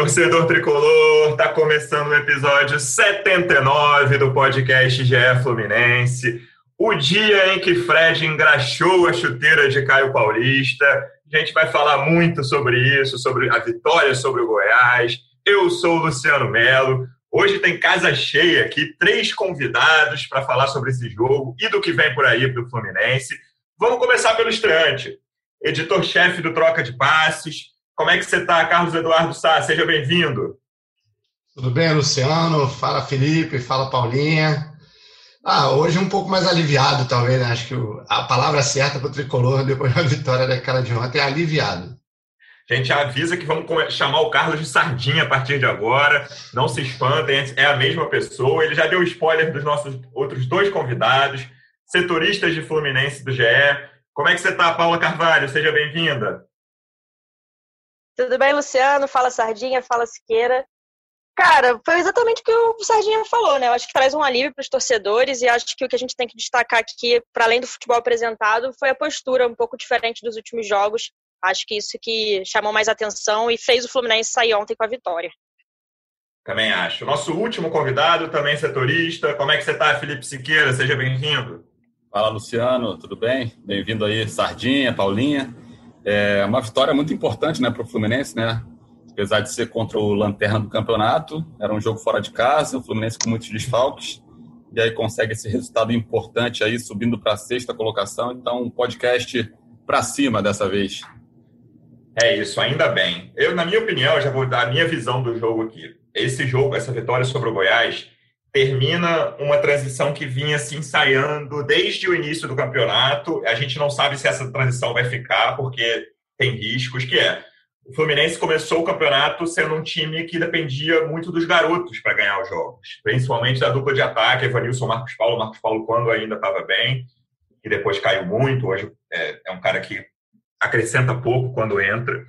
Torcedor tricolor! Tá começando o episódio 79 do podcast GE Fluminense. O dia em que Fred engraxou a chuteira de Caio Paulista. A gente vai falar muito sobre isso, sobre a vitória sobre o Goiás. Eu sou o Luciano Melo. Hoje tem casa cheia aqui, três convidados para falar sobre esse jogo e do que vem por aí para o Fluminense. Vamos começar pelo estreante. Editor-chefe do Troca de Passes, como é que você está, Carlos Eduardo Sá? Seja bem-vindo. Tudo bem, Luciano? Fala, Felipe. Fala, Paulinha. Ah, hoje um pouco mais aliviado, talvez. Né? Acho que a palavra certa para o tricolor depois da vitória daquela de ontem é aliviado. A gente avisa que vamos chamar o Carlos de Sardinha a partir de agora. Não se espantem, é a mesma pessoa. Ele já deu spoiler dos nossos outros dois convidados, setoristas de Fluminense do GE. Como é que você está, Paula Carvalho? Seja bem-vinda. Tudo bem, Luciano? Fala Sardinha, fala Siqueira. Cara, foi exatamente o que o Sardinha falou, né? Eu acho que traz um alívio para os torcedores e acho que o que a gente tem que destacar aqui, para além do futebol apresentado, foi a postura um pouco diferente dos últimos jogos. Acho que isso que chamou mais atenção e fez o Fluminense sair ontem com a vitória. Também acho. Nosso último convidado, também setorista. Como é que você está, Felipe Siqueira? Seja bem-vindo. Fala, Luciano. Tudo bem? Bem-vindo aí, Sardinha, Paulinha. É uma vitória muito importante né, para o Fluminense, né? Apesar de ser contra o Lanterna do campeonato, era um jogo fora de casa, o Fluminense com muitos desfalques, e aí consegue esse resultado importante aí, subindo para a sexta colocação. Então, um podcast para cima dessa vez. É isso, ainda bem. Eu, na minha opinião, já vou dar a minha visão do jogo aqui. Esse jogo, essa vitória sobre o Goiás, termina uma transição que vinha se ensaiando desde o início do campeonato. A gente não sabe se essa transição vai ficar, porque tem riscos, que é o Fluminense começou o campeonato sendo um time que dependia muito dos garotos para ganhar os jogos, principalmente da dupla de ataque, Evanilson Marcos Paulo. Marcos Paulo, quando ainda estava bem, e depois caiu muito, hoje é, é um cara que acrescenta pouco quando entra.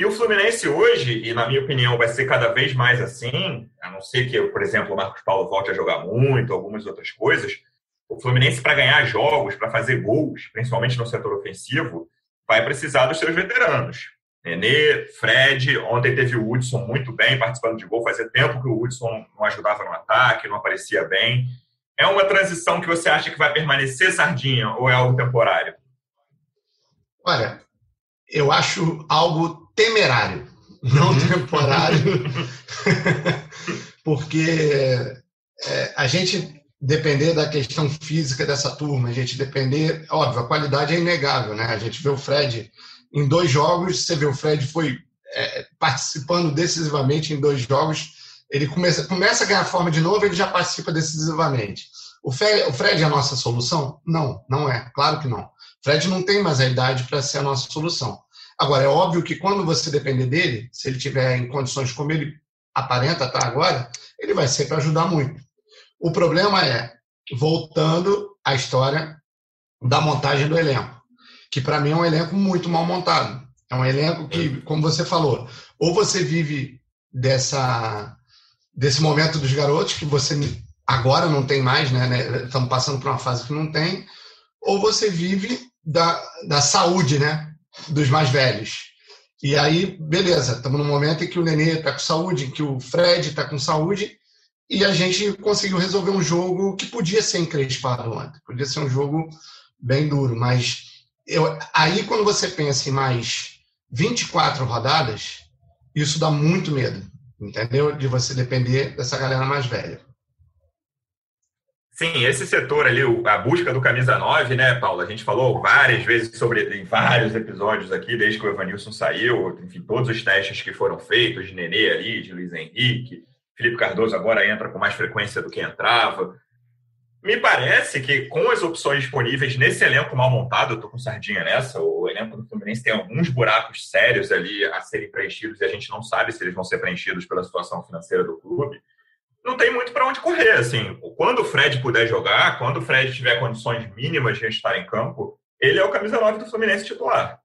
E o Fluminense hoje, e na minha opinião vai ser cada vez mais assim, a não ser que, por exemplo, o Marcos Paulo volte a jogar muito, algumas outras coisas, o Fluminense, para ganhar jogos, para fazer gols, principalmente no setor ofensivo, vai precisar dos seus veteranos. Nenê, Fred, ontem teve o Hudson muito bem participando de gol, fazia tempo que o Hudson não ajudava no ataque, não aparecia bem. É uma transição que você acha que vai permanecer, Sardinha, ou é algo temporário? Olha, eu acho algo temerário, não uhum. temporário, porque é, a gente depender da questão física dessa turma, a gente depender, óbvio, a qualidade é inegável, né? A gente vê o Fred em dois jogos, você vê o Fred foi é, participando decisivamente em dois jogos, ele começa, começa a ganhar forma de novo, ele já participa decisivamente. O Fred, o Fred é a nossa solução? Não, não é, claro que não. Fred não tem mais a idade para ser a nossa solução. Agora, é óbvio que quando você depender dele, se ele tiver em condições como ele aparenta estar agora, ele vai ser para ajudar muito. O problema é, voltando à história da montagem do elenco, que para mim é um elenco muito mal montado. É um elenco que, como você falou, ou você vive dessa desse momento dos garotos que você agora não tem mais, né? né estamos passando por uma fase que não tem, ou você vive da, da saúde, né? Dos mais velhos. E aí, beleza, estamos num momento em que o Nenê está com saúde, em que o Fred está com saúde, e a gente conseguiu resolver um jogo que podia ser encrespado ontem, podia ser um jogo bem duro, mas eu, aí quando você pensa em mais 24 rodadas, isso dá muito medo, entendeu? De você depender dessa galera mais velha. Sim, esse setor ali, a busca do camisa 9, né, Paulo? A gente falou várias vezes sobre, em vários episódios aqui, desde que o Evanilson saiu, enfim, todos os testes que foram feitos, de Nenê ali, de Luiz Henrique, Felipe Cardoso agora entra com mais frequência do que entrava. Me parece que com as opções disponíveis nesse elenco mal montado, eu tô com sardinha nessa, o elenco do Fluminense tem alguns buracos sérios ali a serem preenchidos e a gente não sabe se eles vão ser preenchidos pela situação financeira do clube. Não tem muito para onde correr, assim. Quando o Fred puder jogar, quando o Fred tiver condições mínimas de estar em campo, ele é o camisa 9 do Fluminense titular.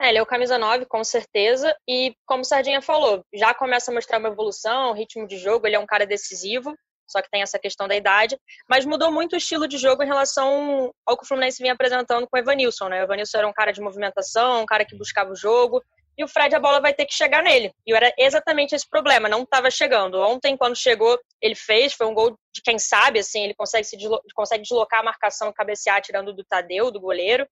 É, ele é o camisa 9, com certeza. E como o Sardinha falou, já começa a mostrar uma evolução, ritmo de jogo, ele é um cara decisivo, só que tem essa questão da idade. Mas mudou muito o estilo de jogo em relação ao que o Fluminense vinha apresentando com o Evanilson, né? O Evanilson era um cara de movimentação, um cara que buscava o jogo. E o Fred, a bola vai ter que chegar nele. E era exatamente esse problema, não estava chegando. Ontem, quando chegou, ele fez, foi um gol de quem sabe, assim, ele consegue, se deslo consegue deslocar a marcação, cabecear, tirando do Tadeu, do goleiro.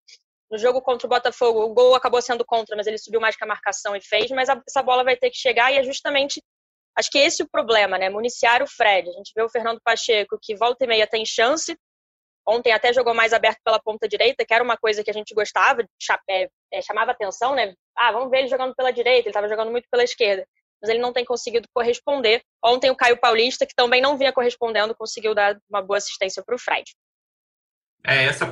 No jogo contra o Botafogo, o gol acabou sendo contra, mas ele subiu mais que a marcação e fez. Mas a, essa bola vai ter que chegar e é justamente. Acho que esse é o problema, né? Municiar o Fred. A gente vê o Fernando Pacheco, que volta e meia tem chance. Ontem até jogou mais aberto pela ponta direita, que era uma coisa que a gente gostava, é, é, chamava atenção, né? Ah, vamos ver ele jogando pela direita, ele estava jogando muito pela esquerda. Mas ele não tem conseguido corresponder. Ontem o Caio Paulista, que também não vinha correspondendo, conseguiu dar uma boa assistência para o Fred. É, essa,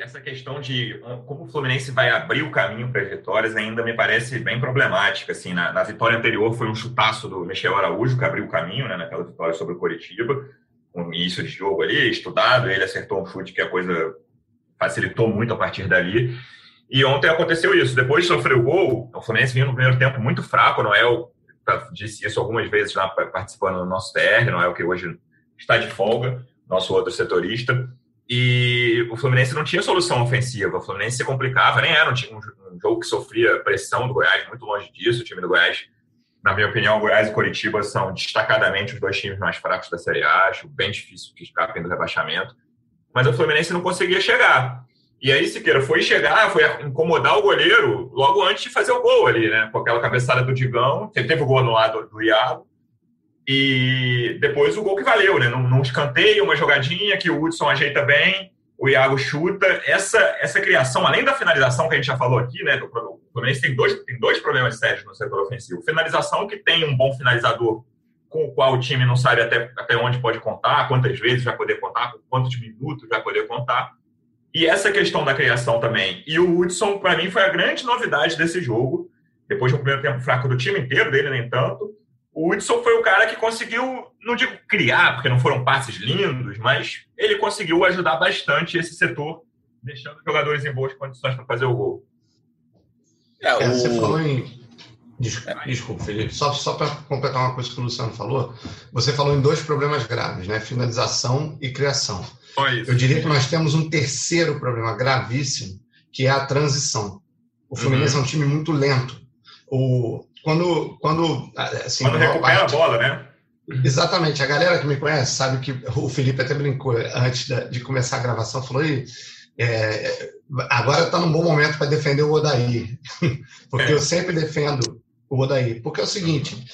essa questão de como o Fluminense vai abrir o caminho para as vitórias ainda me parece bem problemática. Assim, na, na, vitória anterior foi um chutaço do Michel Araújo que abriu o caminho né, naquela vitória sobre o Coritiba, com início de jogo ali, estudado, ele acertou um chute que a coisa facilitou muito a partir dali. E ontem aconteceu isso. Depois de sofrer o gol, o Fluminense vinha no primeiro tempo muito fraco. O Noel disse isso algumas vezes lá participando do nosso TR, Noel que hoje está de folga, nosso outro setorista. E o Fluminense não tinha solução ofensiva. O Fluminense se complicava, nem era um, um, jogo que sofria pressão do Goiás, muito longe disso. O time do Goiás, na minha opinião, Goiás e Coritiba são destacadamente os dois times mais fracos da Série A. Acho bem difícil que escapem do rebaixamento. Mas o Fluminense não conseguia chegar. E aí, Siqueira foi chegar, foi incomodar o goleiro logo antes de fazer o gol ali, né? Com aquela cabeçada do Digão. Teve o gol no lado do Iago. E depois o gol que valeu, né? Num, num escanteio, uma jogadinha que o Hudson ajeita bem, o Iago chuta. Essa, essa criação, além da finalização que a gente já falou aqui, né? O Fluminense tem dois, tem dois problemas sérios no setor ofensivo. Finalização, que tem um bom finalizador com o qual o time não sabe até, até onde pode contar, quantas vezes vai poder contar, quantos minutos vai poder contar. E essa questão da criação também. E o Hudson, para mim, foi a grande novidade desse jogo. Depois de um primeiro tempo fraco do time inteiro, dele nem tanto o Hudson foi o cara que conseguiu, não digo criar, porque não foram passes lindos, mas ele conseguiu ajudar bastante esse setor, deixando os jogadores em boas condições para fazer o gol. É, o... Você falou em. Desculpa, Felipe. Só, só para completar uma coisa que o Luciano falou, você falou em dois problemas graves, né? Finalização e criação. Eu diria que nós temos um terceiro problema gravíssimo, que é a transição. O Fluminense uhum. é um time muito lento. O, quando, quando, assim, quando recupera parte, a bola, né? Exatamente. A galera que me conhece sabe que o Felipe até brincou antes de começar a gravação, falou aí, é, agora está num bom momento para defender o Odaí, porque é. eu sempre defendo o Odaí. Porque é o seguinte,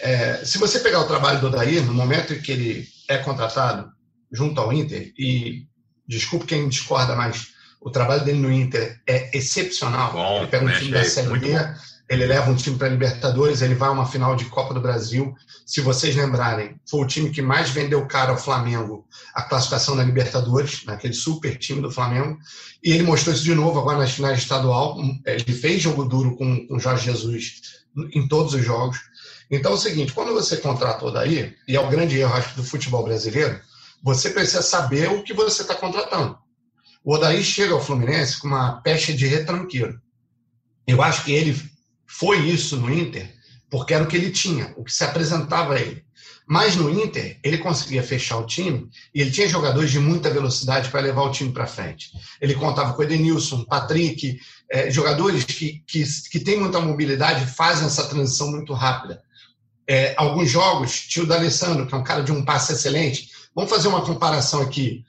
é, se você pegar o trabalho do Odaí, no momento em que ele é contratado junto ao Inter, e desculpe quem discorda, mas o trabalho dele no Inter é excepcional. Bom, ele pega um time da Série B, ele leva um time para a Libertadores, ele vai a uma final de Copa do Brasil. Se vocês lembrarem, foi o time que mais vendeu caro ao Flamengo a classificação na Libertadores, naquele super time do Flamengo. E ele mostrou isso de novo agora nas finais estadual. Ele fez jogo duro com o Jorge Jesus em todos os jogos. Então é o seguinte, quando você contrata o Odair, e é o grande erro acho, do futebol brasileiro, você precisa saber o que você está contratando. O Odair chega ao Fluminense com uma pecha de retranqueiro. Eu acho que ele foi isso no Inter, porque era o que ele tinha, o que se apresentava a ele. Mas no Inter, ele conseguia fechar o time e ele tinha jogadores de muita velocidade para levar o time para frente. Ele contava com Edenilson, Patrick, é, jogadores que, que, que têm muita mobilidade fazem essa transição muito rápida. É, alguns jogos, tinha o D'Alessandro, que é um cara de um passe excelente. Vamos fazer uma comparação aqui,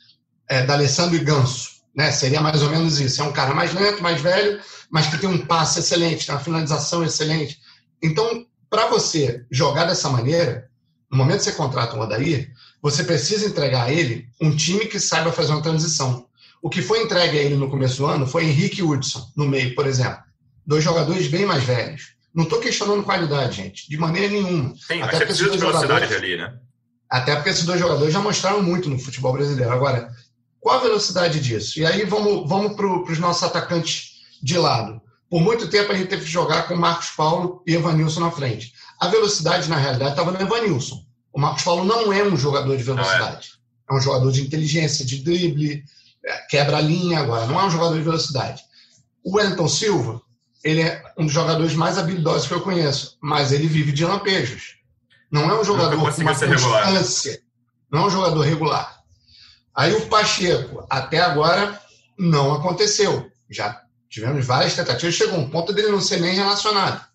é, D'Alessandro e Ganso. Né? Seria mais ou menos isso. É um cara mais lento, mais velho, mas que tem um passe excelente, tem uma finalização excelente. Então, para você jogar dessa maneira, no momento que você contrata um Odair, você precisa entregar a ele um time que saiba fazer uma transição. O que foi entregue a ele no começo do ano foi Henrique Hudson, no meio, por exemplo. Dois jogadores bem mais velhos. Não estou questionando qualidade, gente, de maneira nenhuma. Sim, Até porque precisa de velocidade ali, né? Até porque esses dois jogadores já mostraram muito no futebol brasileiro. Agora, qual a velocidade disso? E aí vamos, vamos para os nossos atacantes de lado. Por muito tempo a gente teve que jogar com Marcos Paulo e Evanilson na frente. A velocidade, na realidade, estava no Evanilson. O Marcos Paulo não é um jogador de velocidade. É. é um jogador de inteligência, de drible, é, quebra a linha agora. Não é um jogador de velocidade. O Wellington Silva, ele é um dos jogadores mais habilidosos que eu conheço, mas ele vive de lampejos. Não é um jogador com uma constância. Não é um jogador regular. Aí o Pacheco, até agora, não aconteceu. Já tivemos várias tentativas, chegou um ponto dele não ser nem relacionado.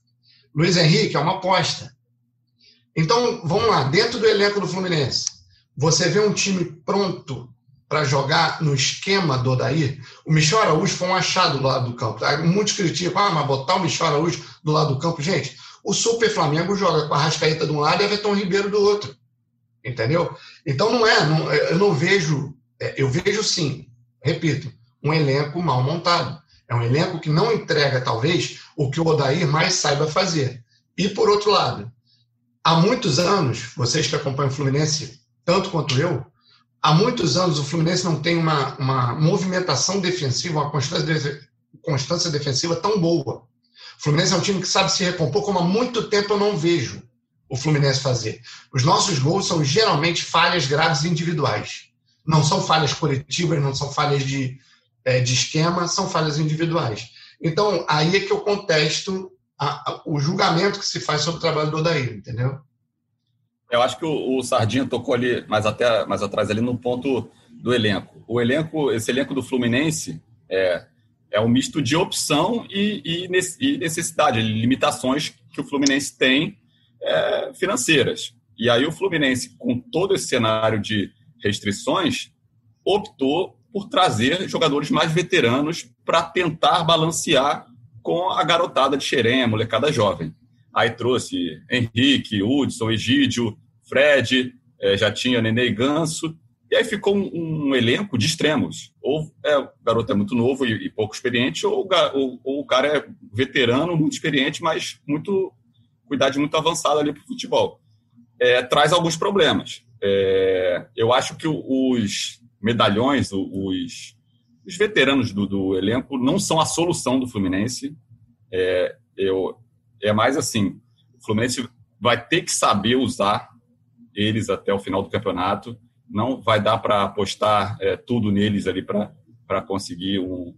Luiz Henrique é uma aposta. Então, vamos lá, dentro do elenco do Fluminense, você vê um time pronto para jogar no esquema do Odair? O Michel Araújo foi um achado do lado do campo. Muitos criticam, ah, mas botar o Michel Araújo do lado do campo. Gente, o Super Flamengo joga com a Rascaeta de um lado e Everton Ribeiro do outro. Entendeu? Então não é, não, eu não vejo, é, eu vejo sim, repito, um elenco mal montado. É um elenco que não entrega, talvez, o que o Odair mais saiba fazer. E, por outro lado, há muitos anos, vocês que acompanham o Fluminense, tanto quanto eu, há muitos anos o Fluminense não tem uma, uma movimentação defensiva, uma constância, constância defensiva tão boa. O Fluminense é um time que sabe se recompor, como há muito tempo eu não vejo o Fluminense fazer. Os nossos gols são geralmente falhas graves individuais. Não são falhas coletivas, não são falhas de, de esquema, são falhas individuais. Então, aí é que eu contesto a, a, o julgamento que se faz sobre o trabalho do Odair, entendeu? Eu acho que o, o Sardinha tocou ali, mais, até, mais atrás, ali no ponto do elenco. O elenco, esse elenco do Fluminense, é, é um misto de opção e, e, necessidade, limitações que o Fluminense tem é, financeiras. E aí o Fluminense, com todo esse cenário de restrições, optou por trazer jogadores mais veteranos para tentar balancear com a garotada de Xerém, a molecada jovem. Aí trouxe Henrique, Hudson, Egídio, Fred, é, já tinha Nenê e Ganso, e aí ficou um, um, elenco de extremos. Ou é, o garoto é muito novo e, e pouco experiente, ou, ou, ou, o cara é veterano, muito experiente, mas muito cuidado muito avançada ali para o futebol. É, traz alguns problemas. É, eu acho que os medalhões, os, os veteranos do, do, elenco não são a solução do Fluminense. É, eu, é mais assim, o Fluminense vai ter que saber usar eles até o final do campeonato não vai dar para apostar é, tudo neles ali para conseguir um,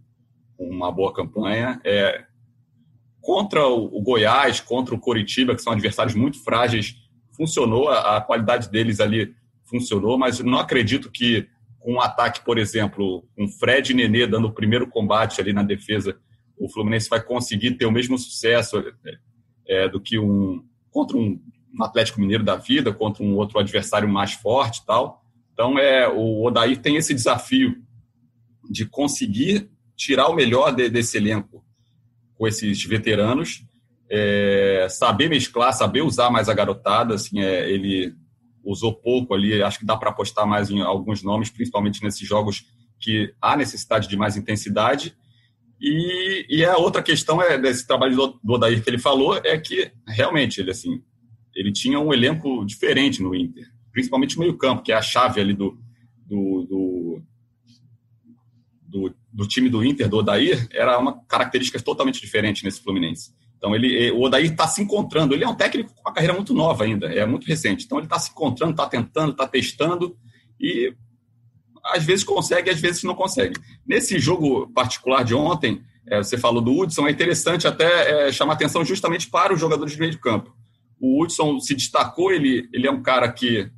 uma boa campanha. É, contra o, Goiás, contra o Coritiba, que são adversários muito frágeis, funcionou, a, a qualidade deles ali funcionou, mas não acredito que com um ataque, por exemplo, com Fred e Nenê dando o primeiro combate ali na defesa, o Fluminense vai conseguir ter o mesmo sucesso é, do que um contra um, um Atlético Mineiro da vida, contra um outro adversário mais forte e tal. Então, é, o Odair tem esse desafio de conseguir tirar o melhor de, desse elenco com esses veteranos, é, saber mesclar, saber usar mais a garotada. Assim, é, ele usou pouco ali, acho que dá para apostar mais em alguns nomes, principalmente nesses jogos que há necessidade de mais intensidade. E, e a outra questão é desse trabalho do, do Odair que ele falou é que realmente ele assim ele tinha um elenco diferente no Inter principalmente o meio-campo, que é a chave ali do, do, do, do, do time do Inter, do Odair, era uma característica totalmente diferente nesse Fluminense. Então, ele, o Odair está se encontrando. Ele é um técnico com uma carreira muito nova ainda, é muito recente. Então, ele está se encontrando, está tentando, está testando e às vezes consegue, às vezes não consegue. Nesse jogo particular de ontem, é, você falou do Hudson, é interessante até é, chamar atenção justamente para os jogadores de meio de campo. O Hudson se destacou, ele, ele é um cara que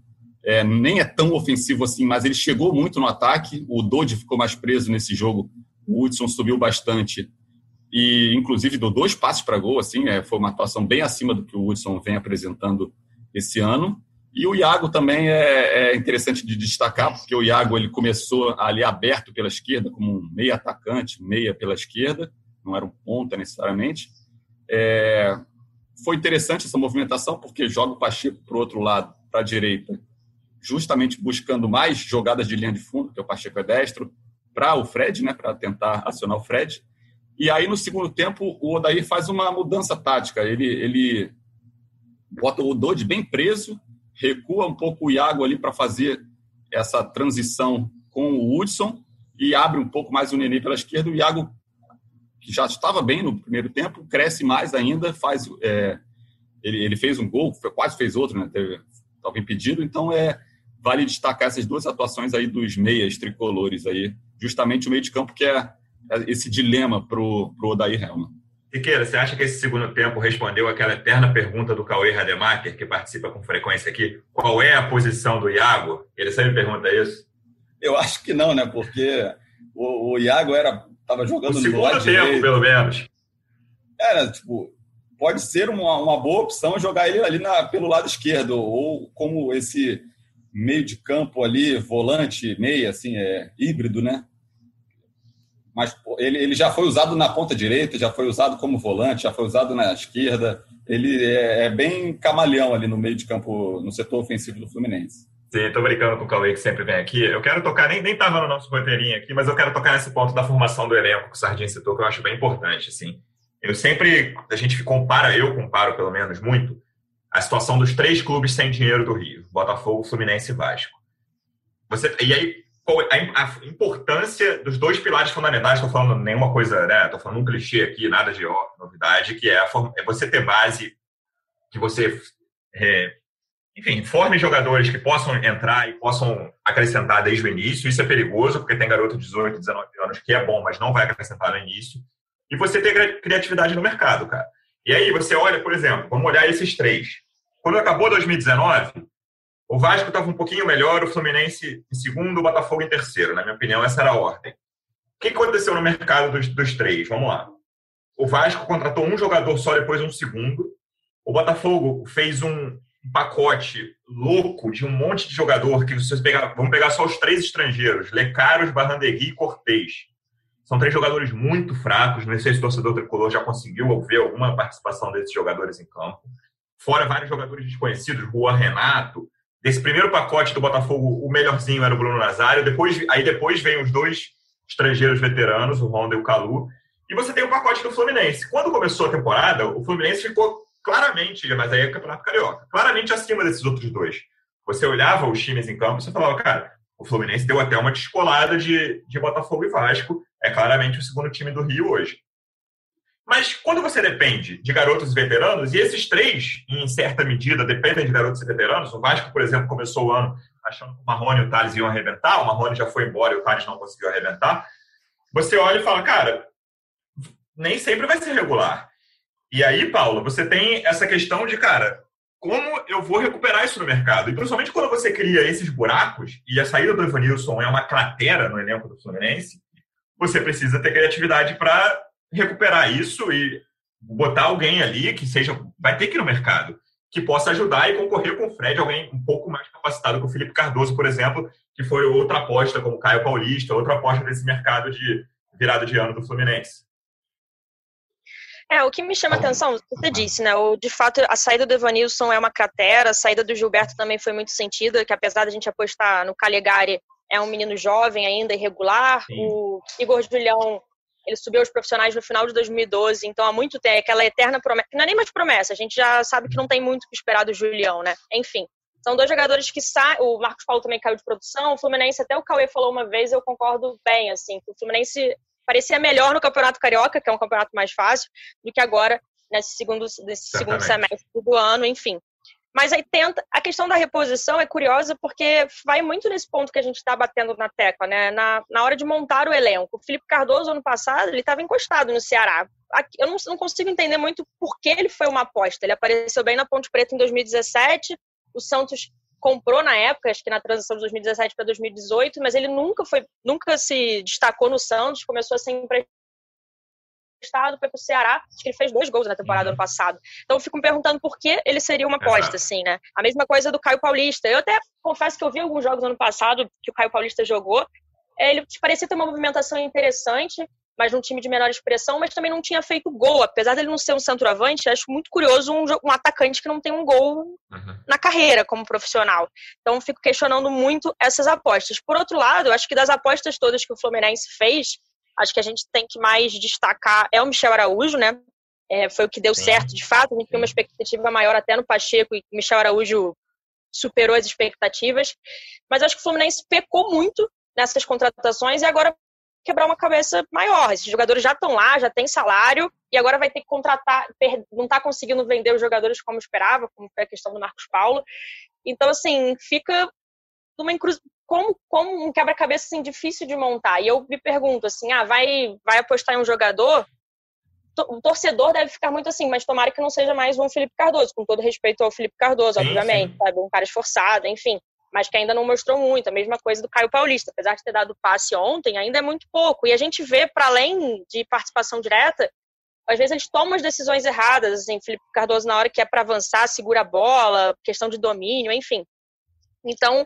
é, nem é tão ofensivo assim, mas ele chegou muito no ataque. O Dodge ficou mais preso nesse jogo. O Hudson subiu bastante e, inclusive, deu dois passos para gol. Assim, é, foi uma atuação bem acima do que o Hudson vem apresentando esse ano. E o Iago também é, é, interessante de destacar, porque o Iago ele começou ali aberto pela esquerda, como um meia atacante, meia pela esquerda, não era um ponta necessariamente. É, foi interessante essa movimentação, porque joga o Pacheco para o outro lado, para a direita, justamente buscando mais jogadas de linha de fundo, que o Pacheco é destro, para o Fred, né, para tentar acionar o Fred. E aí, no segundo tempo, o Odair faz uma mudança tática. Ele, ele bota o Dodge bem preso recua um pouco o Iago ali para fazer essa transição com o Hudson e abre um pouco mais o Nenê pela esquerda. O Iago, que já estava bem no primeiro tempo, cresce mais ainda, faz é, ele, ele, fez um gol, quase fez outro, né? estava impedido, então é vale destacar essas duas atuações aí dos meias tricolores aí, justamente o meio de campo que é, é esse dilema pro pro Odair Helma. Siqueira, você acha que esse segundo tempo respondeu aquela eterna pergunta do Cauê Rademacher, que participa com frequência aqui? Qual é a posição do Iago? Ele sempre pergunta isso. Eu acho que não, né? Porque o, o Iago era estava jogando o segundo no lado tempo, direito. pelo menos. Era, tipo, pode ser uma, uma boa opção jogar ele ali na, pelo lado esquerdo, ou como esse meio de campo ali, volante, meia, assim, é híbrido, né? Mas ele, ele já foi usado na ponta direita, já foi usado como volante, já foi usado na esquerda. Ele é, é bem camaleão ali no meio de campo, no setor ofensivo do Fluminense. Sim, tô brincando com o Cauê que sempre vem aqui. Eu quero tocar, nem, nem tava no nosso roteirinho aqui, mas eu quero tocar nesse ponto da formação do elenco que o Sardinha citou, que eu acho bem importante, assim. Eu sempre, a gente compara, eu comparo pelo menos muito, a situação dos três clubes sem dinheiro do Rio, Botafogo, Fluminense e Vasco. Você, e aí, a importância dos dois pilares fundamentais, estou falando nenhuma coisa, né? Estou falando um clichê aqui, nada de ó, novidade, que é, a, é você ter base, que você, é, enfim, forme jogadores que possam entrar e possam acrescentar desde o início. Isso é perigoso, porque tem garoto de 18, 19 anos que é bom, mas não vai acrescentar no início. E você ter criatividade no mercado, cara. E aí você olha, por exemplo, vamos olhar esses três. Quando acabou 2019, o Vasco estava um pouquinho melhor, o Fluminense em segundo, o Botafogo em terceiro. Na minha opinião, essa era a ordem. O que aconteceu no mercado dos, dos três? Vamos lá. O Vasco contratou um jogador só, depois um segundo. O Botafogo fez um pacote louco de um monte de jogador que vocês pegar, vamos pegar só os três estrangeiros, Lecaros, Barrandegui e Cortez. São três jogadores muito fracos, não sei se o torcedor tricolor já conseguiu ver alguma participação desses jogadores em campo. Fora vários jogadores desconhecidos, Juan Renato, Desse primeiro pacote do Botafogo, o melhorzinho era o Bruno Nazário. Depois, aí depois vem os dois estrangeiros veteranos, o Honda e o Calu. E você tem o pacote do Fluminense. Quando começou a temporada, o Fluminense ficou claramente, mas aí é Campeonato Carioca, claramente acima desses outros dois. Você olhava os times em campo e você falava, cara, o Fluminense deu até uma descolada de, de Botafogo e Vasco. É claramente o segundo time do Rio hoje. Mas quando você depende de garotos e veteranos, e esses três, em certa medida, dependem de garotos e veteranos, o Vasco, por exemplo, começou o ano achando que o Marrone e o Thales iam arrebentar, o Marrone já foi embora e o Thales não conseguiu arrebentar. Você olha e fala, cara, nem sempre vai ser regular. E aí, Paulo, você tem essa questão de, cara, como eu vou recuperar isso no mercado? E principalmente quando você cria esses buracos, e a saída do Evanilson é uma cratera no elenco do Fluminense, você precisa ter criatividade para recuperar isso e botar alguém ali que seja. Vai ter que ir no mercado, que possa ajudar e concorrer com o Fred, alguém um pouco mais capacitado que o Felipe Cardoso, por exemplo, que foi outra aposta, como o Caio Paulista, outra aposta nesse mercado de virada de ano do Fluminense. É, o que me chama atenção, você disse, né? O, de fato, a saída do Evanilson é uma cratera, a saída do Gilberto também foi muito sentida, que apesar da gente apostar no Calegari, é um menino jovem ainda, irregular. Sim. O Igor Julião ele subiu aos profissionais no final de 2012, então há muito tempo, aquela eterna promessa, não é nem mais promessa, a gente já sabe que não tem muito o que esperar do Julião, né? Enfim, são dois jogadores que saem, o Marcos Paulo também caiu de produção, o Fluminense, até o Cauê falou uma vez, eu concordo bem, assim, que o Fluminense parecia melhor no Campeonato Carioca, que é um campeonato mais fácil, do que agora, nesse segundo, nesse segundo semestre do ano, enfim. Mas aí tenta. A questão da reposição é curiosa porque vai muito nesse ponto que a gente está batendo na tecla, né? Na, na hora de montar o elenco. O Felipe Cardoso, ano passado, ele estava encostado no Ceará. Eu não, não, consigo entender muito por que ele foi uma aposta. Ele apareceu bem na Ponte Preta em 2017. O Santos comprou na época, acho que na transição de 2017 para 2018, mas ele nunca foi, nunca se destacou no Santos, começou a ser emprestado, foi pro Ceará, acho que ele fez dois gols na temporada uhum. ano passado. Então eu fico me perguntando por que ele seria uma aposta, assim, né? A mesma coisa do Caio Paulista. Eu até confesso que eu vi alguns jogos ano passado que o Caio Paulista jogou. Ele parecia ter uma movimentação interessante, mas num time de menor expressão, mas também não tinha feito gol. Apesar dele não ser um centroavante, acho muito curioso um, um atacante que não tem um gol uhum. na carreira como profissional. Então fico questionando muito essas apostas. Por outro lado, acho que das apostas todas que o Fluminense fez, acho que a gente tem que mais destacar é o Michel Araújo, né? É, foi o que deu Sim. certo, de fato. A gente tem uma expectativa maior até no Pacheco e o Michel Araújo superou as expectativas. Mas acho que o Fluminense pecou muito nessas contratações e agora quebrar uma cabeça maior. Esses jogadores já estão lá, já tem salário e agora vai ter que contratar, não está conseguindo vender os jogadores como esperava, como foi a questão do Marcos Paulo. Então, assim, fica numa. Como, como um quebra-cabeça assim, difícil de montar. E eu me pergunto assim, ah, vai, vai apostar em um jogador? O torcedor deve ficar muito assim, mas tomara que não seja mais um Felipe Cardoso, com todo respeito ao Felipe Cardoso, sim, obviamente, sim. sabe? Um cara esforçado, enfim mas que ainda não mostrou muito. A mesma coisa do Caio Paulista, apesar de ter dado passe ontem, ainda é muito pouco. E a gente vê, para além de participação direta, às vezes eles tomam as decisões erradas. Assim, Felipe Cardoso, na hora que é para avançar, segura a bola, questão de domínio, enfim. Então,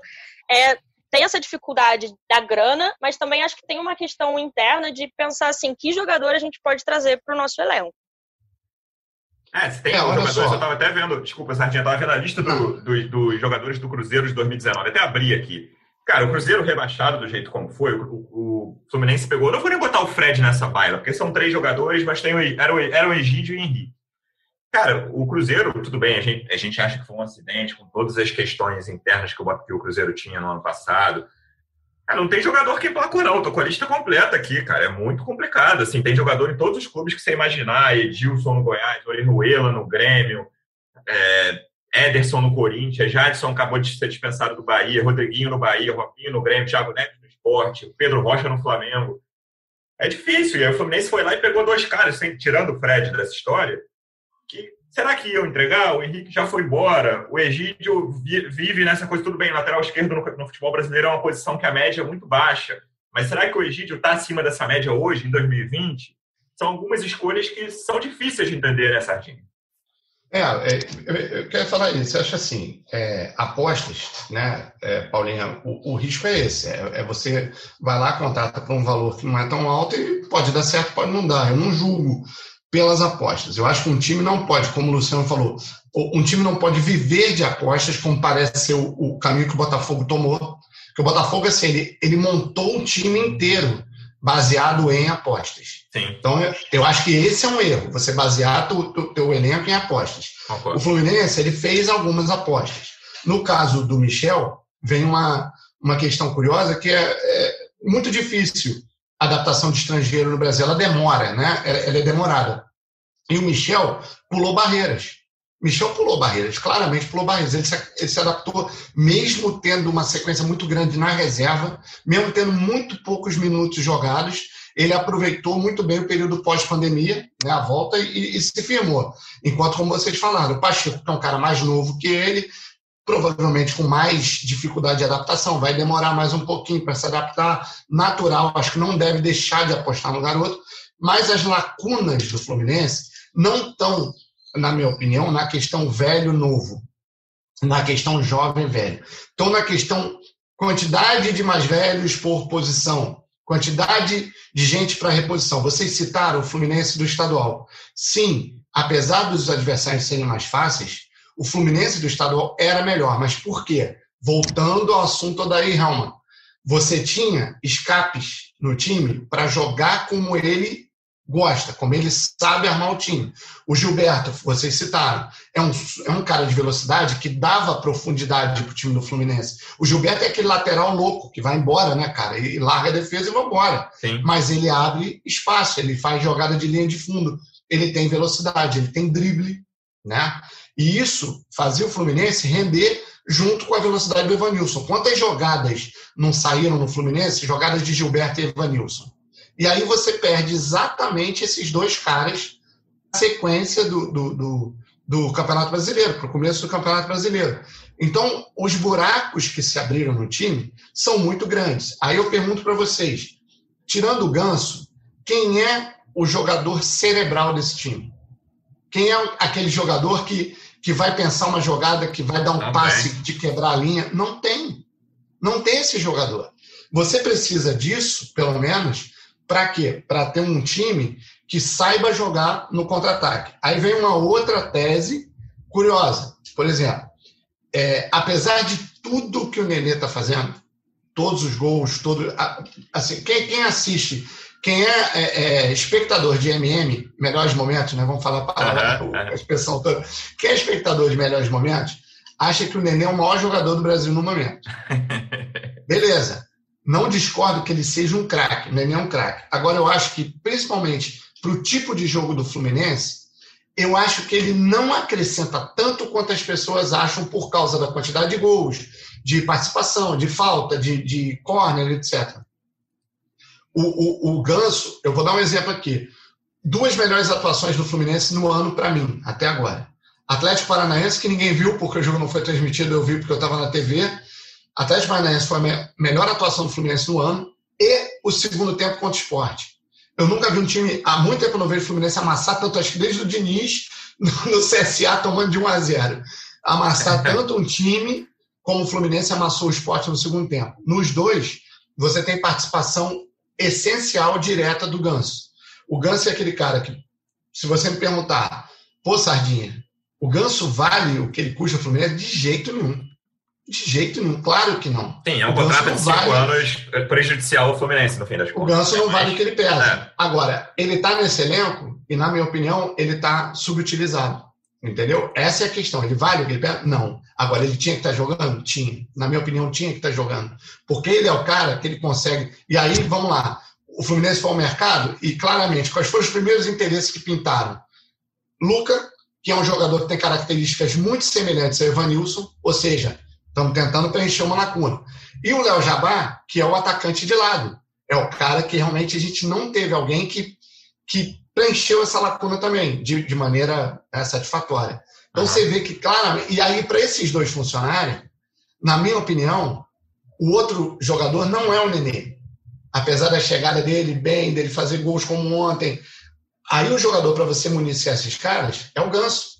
é, tem essa dificuldade da grana, mas também acho que tem uma questão interna de pensar assim, que jogador a gente pode trazer para o nosso elenco. É, se tem é, jogadores, só. eu estava até vendo, desculpa, Sardinha, estava vendo a lista dos do, do jogadores do Cruzeiro de 2019, até abri aqui. Cara, o Cruzeiro rebaixado do jeito como foi, o, o Fluminense pegou. Não vou nem botar o Fred nessa baila, porque são três jogadores, mas tem o, era, o, era o Egídio e o Henrique. Cara, o Cruzeiro, tudo bem, a gente, a gente acha que foi um acidente, com todas as questões internas que o, que o Cruzeiro tinha no ano passado. Cara, não tem jogador que emplacou, não. Tô com a lista completa aqui, cara. É muito complicado. Assim, tem jogador em todos os clubes que você imaginar. Edilson no Goiás, Orejuela no Grêmio, é, Ederson no Corinthians, Jadson acabou de ser dispensado do Bahia, Rodriguinho no Bahia, Ropinho no Grêmio, Thiago Neves no Esporte, Pedro Rocha no Flamengo. É difícil. E aí o Fluminense foi lá e pegou dois caras, assim, tirando o Fred dessa história, que será que iam entregar? O Henrique já foi embora. O Egídio vive nessa coisa, tudo bem, lateral esquerdo no, no futebol brasileiro é uma posição que a média é muito baixa. Mas será que o Egídio está acima dessa média hoje, em 2020? São algumas escolhas que são difíceis de entender, né, Sardinha? É, é, eu quero falar isso. Eu acho assim, é, apostas, né, é, Paulinha, o, o, risco é esse. É, é, você vai lá, contrata por um valor que não é tão alto e pode dar certo, pode não dar. Eu não julgo pelas apostas. Eu acho que um time não pode, como o Luciano falou, um time não pode viver de apostas, como parece ser o, o caminho que o Botafogo tomou. Porque o Botafogo, assim, ele, ele montou um time inteiro baseado em apostas. Sim. Então, eu, eu, acho que esse é um erro, você basear o teu elenco em apostas. O Fluminense, ele fez algumas apostas. No caso do Michel, vem uma, uma questão curiosa que é, é muito difícil adaptação de estrangeiro no Brasil, ela demora, né? Ela é demorada. E o Michel pulou barreiras. Michel pulou barreiras, claramente pulou barreiras. Ele se, ele se, adaptou, mesmo tendo uma sequência muito grande na reserva, mesmo tendo muito poucos minutos jogados, ele aproveitou muito bem o período pós-pandemia, né, a volta, e, e, se firmou. Enquanto, como vocês falaram, o Pacheco, que é um cara mais novo que ele, provavelmente com mais dificuldade de adaptação, vai demorar mais um pouquinho para se adaptar, natural, acho que não deve deixar de apostar no garoto, mas as lacunas do Fluminense não estão, na minha opinião, na questão velho-novo, na questão jovem-velho. Estão na questão quantidade de mais velhos por posição, quantidade de gente para reposição. Vocês citaram o Fluminense do estadual. Sim, apesar dos adversários serem mais fáceis, o Fluminense do estadual era melhor. Mas por quê? Voltando ao assunto da Helman. Você tinha escapes no time para jogar como ele gosta, como ele sabe armar o time. O Gilberto, vocês citaram, é um, é um cara de velocidade que dava profundidade para o time do Fluminense. O Gilberto é aquele lateral louco que vai embora, né, cara? E larga a defesa e vai embora. Sim. Mas ele abre espaço, ele faz jogada de linha de fundo, ele tem velocidade, ele tem drible, né? E isso fazia o Fluminense render junto com a velocidade do Evanilson. Quantas jogadas não saíram no Fluminense? Jogadas de Gilberto e Evanilson. E aí você perde exatamente esses dois caras na sequência do, do, do, do Campeonato Brasileiro, para o começo do Campeonato Brasileiro. Então, os buracos que se abriram no time são muito grandes. Aí eu pergunto para vocês, tirando o Ganso, quem é o jogador cerebral desse time? Quem é aquele jogador que que vai pensar uma jogada, que vai dar um Também. passe de quebrar a linha. Não tem. Não tem esse jogador. Você precisa disso, pelo menos, para quê? Para ter um time que saiba jogar no contra-ataque. Aí vem uma outra tese curiosa. Por exemplo, é, apesar de tudo que o Nenê está fazendo, todos os gols, todo, assim, quem, quem assiste quem é, é, é, espectador de MM, melhores momentos, né? Vamos falar para uhum, a expressão toda. Quem é espectador de melhores momentos, acha que o Nenê é o maior jogador do Brasil no momento. Beleza. Não discordo que ele seja um craque. O Nenê é um craque. Agora, eu acho que, principalmente para o tipo de jogo do Fluminense, eu acho que ele não acrescenta tanto quanto as pessoas acham por causa da quantidade de gols, de participação, de falta, de, de corner, etc. O, o, o Ganso, eu vou dar um exemplo aqui. Duas melhores atuações do Fluminense no ano para mim, até agora. Atlético Paranaense, que ninguém viu porque o jogo não foi transmitido, eu vi porque eu estava na TV. Atlético Paranaense foi a melhor atuação do Fluminense no ano e o segundo tempo contra o esporte. Eu nunca vi um time, há muito tempo eu não vejo o Fluminense amassar tanto, acho que desde o Diniz no CSA tomando de 1 a 0. Amassar tanto um time como o Fluminense amassou o esporte no segundo tempo. Nos dois, você tem participação essencial direta do Ganso. O Ganso é aquele cara que, se você me perguntar, pô, Sardinha, o Ganso vale o que ele custa ao Fluminense? De jeito nenhum. De jeito nenhum, claro que não. Sim, é um contrato de cinco vale... anos prejudicial ao Fluminense, no fim das contas. O Ganso não vale o que ele pesa. É. Agora, ele está nesse elenco e, na minha opinião, ele está subutilizado. Entendeu? Essa é a questão. Ele vale o pesa? Não. Agora, ele tinha que estar tá jogando? Tinha. Na minha opinião, tinha que estar tá jogando. Porque ele é o cara que ele consegue. E aí, vamos lá. O Fluminense foi ao mercado e, claramente, quais foram os primeiros interesses que pintaram? Luca, que é um jogador que tem características muito semelhantes ao Evanilson, ou seja, Estamos tentando preencher uma lacuna. E o Léo Jabá, que é o atacante de lado. É o cara que realmente a gente não teve alguém que, que preencheu essa lacuna também, de, de maneira é, satisfatória. Então uhum. você vê que claramente. E aí, para esses dois funcionarem, na minha opinião, o outro jogador não é o Nenê. Apesar da chegada dele bem, dele fazer gols como ontem. Aí o jogador, para você municiar esses caras, é o Ganso.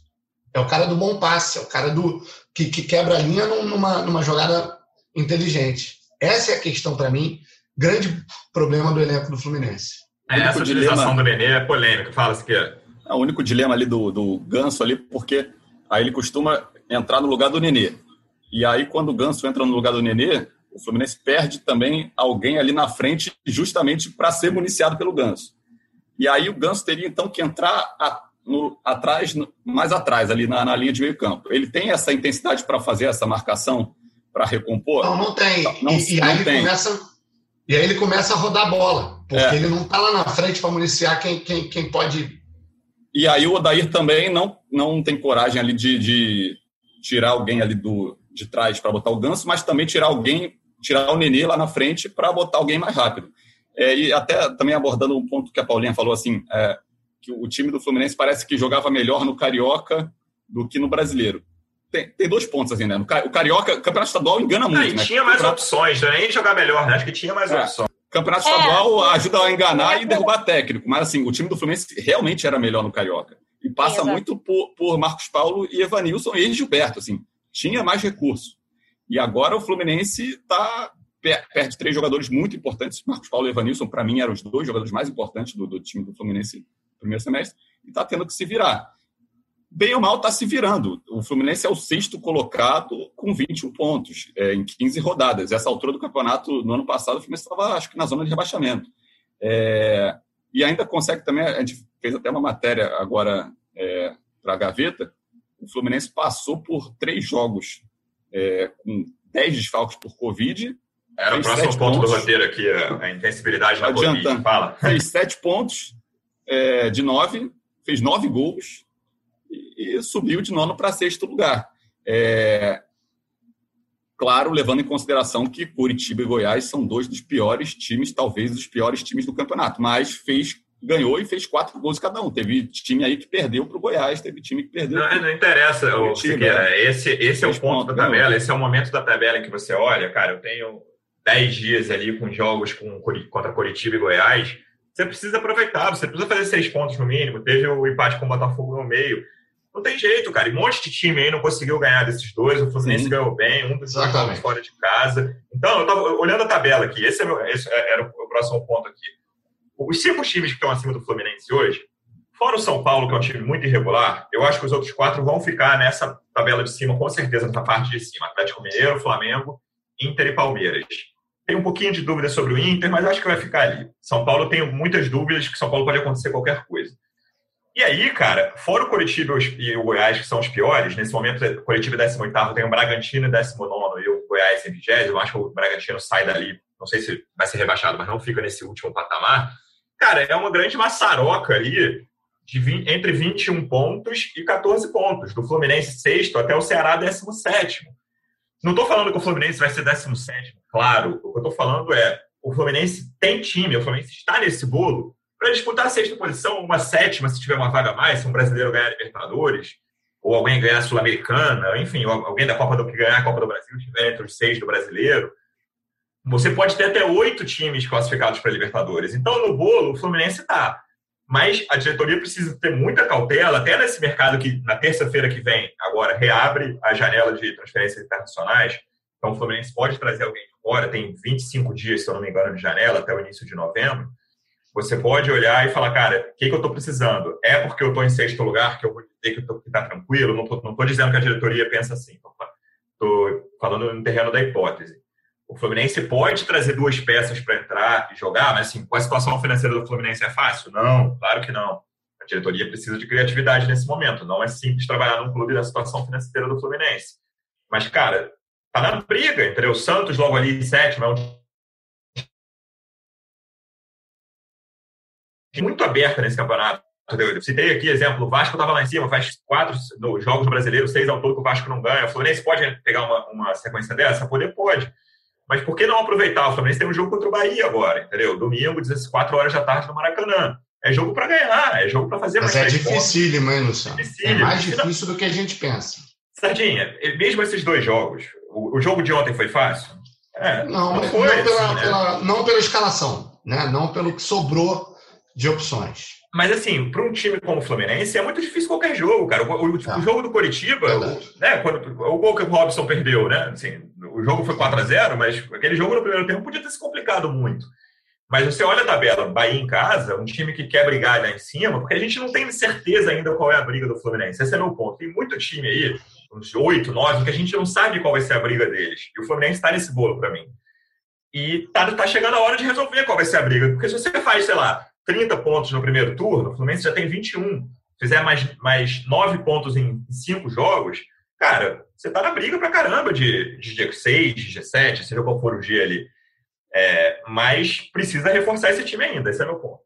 É o cara do bom passe, é o cara do, que, que quebra a linha numa, numa jogada inteligente. Essa é a questão, para mim, grande problema do elenco do Fluminense. É, essa utilização dilema... do Nenê é polêmica, fala-se que é. O único dilema ali do, do Ganso ali, porque aí ele costuma entrar no lugar do Nenê. E aí, quando o Ganso entra no lugar do Nenê, o Fluminense perde também alguém ali na frente, justamente para ser municiado pelo Ganso. E aí o Ganso teria então que entrar a no, atrás, no, mais atrás, ali na, na, linha de meio campo. Ele tem essa intensidade para fazer essa marcação, para recompor? Não, não tem. Não, e, e não aí tem. Começa, e aí ele começa a rodar a bola, porque é. ele não está lá na frente para municiar quem, quem, quem pode. E aí o Odair também não, não tem coragem ali de, de tirar alguém ali do, de trás para botar o ganso, mas também tirar alguém, tirar o Nenê lá na frente para botar alguém mais rápido. É, e até também abordando um ponto que a Paulinha falou assim, é, que o time do Fluminense parece que jogava melhor no Carioca do que no Brasileiro. Tem, tem dois pontos assim, né? o Carioca, o Campeonato Estadual engana ah, muito, né? Tinha mais opções, não é nem jogar melhor, né? Acho que tinha mais é. opções. Campeonato é. Estadual ajuda a enganar é. e derrubar técnico, mas assim, o time do Fluminense realmente era melhor no Carioca. E passa muito por, por Marcos Paulo e Evanilson e Gilberto, assim. Tinha mais recurso. E agora o Fluminense tá perde três jogadores muito importantes. Marcos Paulo e Evanilson, para mim, eram os dois jogadores mais importantes do, do time do Fluminense primeiro semestre, e está tendo que se virar. Bem ou mal, está se virando. O Fluminense é o sexto colocado com 21 pontos é, em 15 rodadas. Essa altura do campeonato, no ano passado, o Fluminense estava, acho que, na zona de rebaixamento. É, e ainda consegue também, a gente fez até uma matéria agora é, para a Gaveta, o Fluminense passou por três jogos é, com 10 desfalques por Covid. Era o próximo ponto pontos, do roteiro aqui, a, a intensibilidade da Covid. Fala. Fez sete pontos é, de nove, fez nove gols e, subiu de nono para sexto lugar. É, claro, levando em consideração que Curitiba e Goiás são dois dos piores times, talvez os piores times do campeonato, mas fez ganhou e fez quatro gols cada um. Teve time aí que perdeu para o Goiás, teve time que perdeu. Não, não interessa, o Siqueira. Esse, esse é o ponto da tabela, ganhou. esse é o momento da tabela em que você olha, cara, eu tenho dez dias ali com jogos com, contra Curitiba e Goiás você precisa aproveitar, você precisa fazer seis pontos no mínimo. Teve o empate com o Botafogo no meio. Não tem jeito, cara. E um monte de time aí não conseguiu ganhar desses dois. O Fluminense Sim. ganhou bem, um dos dois fora de casa. Então, eu tava olhando a tabela aqui. Esse, é meu, esse é, era o próximo ponto aqui. Os cinco times que estão acima do Fluminense hoje, fora o São Paulo, que é um time muito irregular, eu acho que os outros quatro vão ficar nessa tabela de cima, com certeza, na parte de cima. Atlético Mineiro, Flamengo, Inter e Palmeiras. Tem um pouquinho de dúvida sobre o Inter, mas acho que vai ficar ali. São Paulo tem muitas dúvidas que São Paulo pode acontecer qualquer coisa. E aí, cara, fora o Curitiba e o Goiás, que são os piores, nesse momento o Curitiba é 18 tem o Bragantino em 19 e o Goiás em 20 eu acho que o Bragantino sai dali, não sei se vai ser rebaixado, mas não fica nesse último patamar. Cara, é uma grande maçaroca ali de 20, entre 21 pontos e 14 pontos, do Fluminense sexto até o Ceará 17 Não estou falando que o Fluminense vai ser 17 claro, o que eu estou falando é o Fluminense tem time, o Fluminense está nesse bolo para disputar a sexta posição, uma sétima, se tiver uma vaga a mais, se um brasileiro ganhar Libertadores, ou alguém ganhar a Sul-Americana, enfim, alguém da Copa do que ganhar a Copa do Brasil estiver entre os seis do brasileiro. Você pode ter até oito times classificados para Libertadores. Então, no bolo, o Fluminense está. Mas a diretoria precisa ter muita cautela, até nesse mercado que, na terça-feira que vem, agora, reabre a janela de transferências internacionais. Então, o Fluminense pode trazer alguém de fora, tem 25 dias, se eu não me engano, de janela, até o início de novembro. Você pode olhar e falar, cara, o que, que eu estou precisando? É porque eu estou em sexto lugar que eu vou dizer que está tranquilo? Não estou não tô dizendo que a diretoria pensa assim. Estou falando no terreno da hipótese. O Fluminense pode trazer duas peças para entrar e jogar, mas assim, com a situação financeira do Fluminense é fácil? Não, claro que não. A diretoria precisa de criatividade nesse momento. Não é simples trabalhar num clube da situação financeira do Fluminense. Mas, cara, tá na briga, entendeu? O Santos logo ali sétimo é um muito aberta nesse campeonato. Eu citei aqui exemplo, o Vasco estava lá em cima, faz quatro jogos no brasileiro, seis ao todo que o Vasco não ganha. O Fluminense pode pegar uma, uma sequência dessa? Poder pode. Mas por que não aproveitar? O Fluminense tem um jogo contra o Bahia agora, entendeu? Domingo, 4 horas da tarde no Maracanã. É jogo para ganhar, é jogo para fazer Mas mais. é dificílimo, hein, Luciano? É mais difícil do que a gente pensa. Sardinha, mesmo esses dois jogos, o, o jogo de ontem foi fácil? É, não, não, foi, não, pela, assim, né? pela, não pela escalação, né? não pelo que sobrou de opções. Mas, assim, para um time como o Fluminense, é muito difícil qualquer jogo, cara. O, o, tá. o jogo do Coritiba, o, né, quando, o gol que o Robson perdeu, né? Assim, o jogo foi 4 a 0 mas aquele jogo no primeiro tempo podia ter se complicado muito. Mas você olha a tabela, Bahia em casa, um time que quer brigar lá em cima, porque a gente não tem certeza ainda qual é a briga do Fluminense. Esse é meu ponto. Tem muito time aí, uns 8, 9, que a gente não sabe qual vai ser a briga deles. E o Fluminense está nesse bolo para mim. E tá, tá chegando a hora de resolver qual vai ser a briga. Porque se você faz, sei lá, 30 pontos no primeiro turno, o Fluminense já tem 21. Fizer mais, mais 9 pontos em 5 jogos, cara, você tá na briga pra caramba de, de G6, de G7, seja qual for o G ali. É, mas precisa reforçar esse time ainda, esse é meu ponto.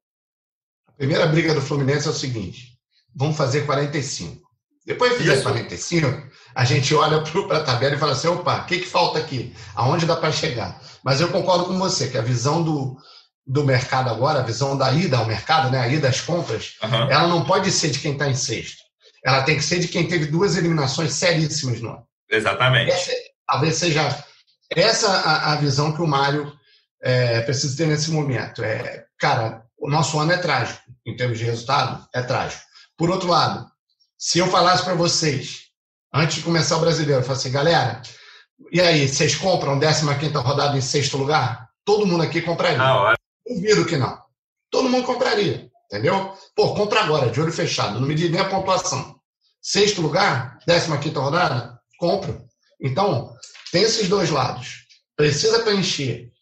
A primeira briga do Fluminense é o seguinte: vamos fazer 45. Depois de fizer Isso. 45, a gente olha para a tabela e fala assim: opa, o que, que falta aqui? Aonde dá para chegar? Mas eu concordo com você que a visão do, do mercado agora, a visão da ida ao mercado, né, a ida às compras, uhum. ela não pode ser de quem está em sexto. Ela tem que ser de quem teve duas eliminações seríssimas no ano. Exatamente. Essa, talvez seja essa a, a visão que o Mário é, precisa ter nesse momento. É, cara, o nosso ano é trágico, em termos de resultado, é trágico. Por outro lado, se eu falasse para vocês, antes de começar o brasileiro, eu falasse assim, galera, e aí, vocês compram 15 rodada em sexto lugar? Todo mundo aqui compraria. Na hora. Duvido que não. Todo mundo compraria, entendeu? Pô, compra agora, de olho fechado, não me diz nem a pontuação. Sexto lugar, 15 rodada, compra. Então, tem esses dois lados. Precisa preencher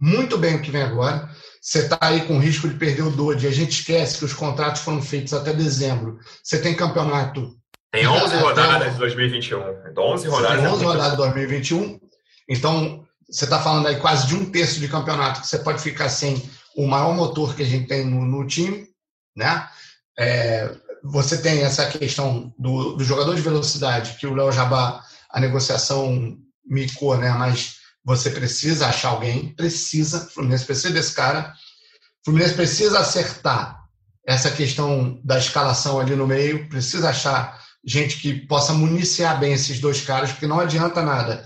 muito bem o que vem agora. Você está aí com risco de perder o Dodge. A gente esquece que os contratos foram feitos até dezembro. Você tem campeonato. Tem 11 rodadas de 2021. 11 rodadas. Tem 11 rodadas de 2021. Então, você está falando aí quase de um terço de campeonato que você pode ficar sem o maior motor que a gente tem no, no time, né? É, você tem essa questão do, do, jogador de velocidade, que o Léo Jabá, a negociação micou, né? Mas você precisa achar alguém, precisa, o Fluminense precisa desse cara, o Fluminense precisa acertar essa questão da escalação ali no meio, precisa achar gente que possa municiar bem esses dois caras, porque não adianta nada.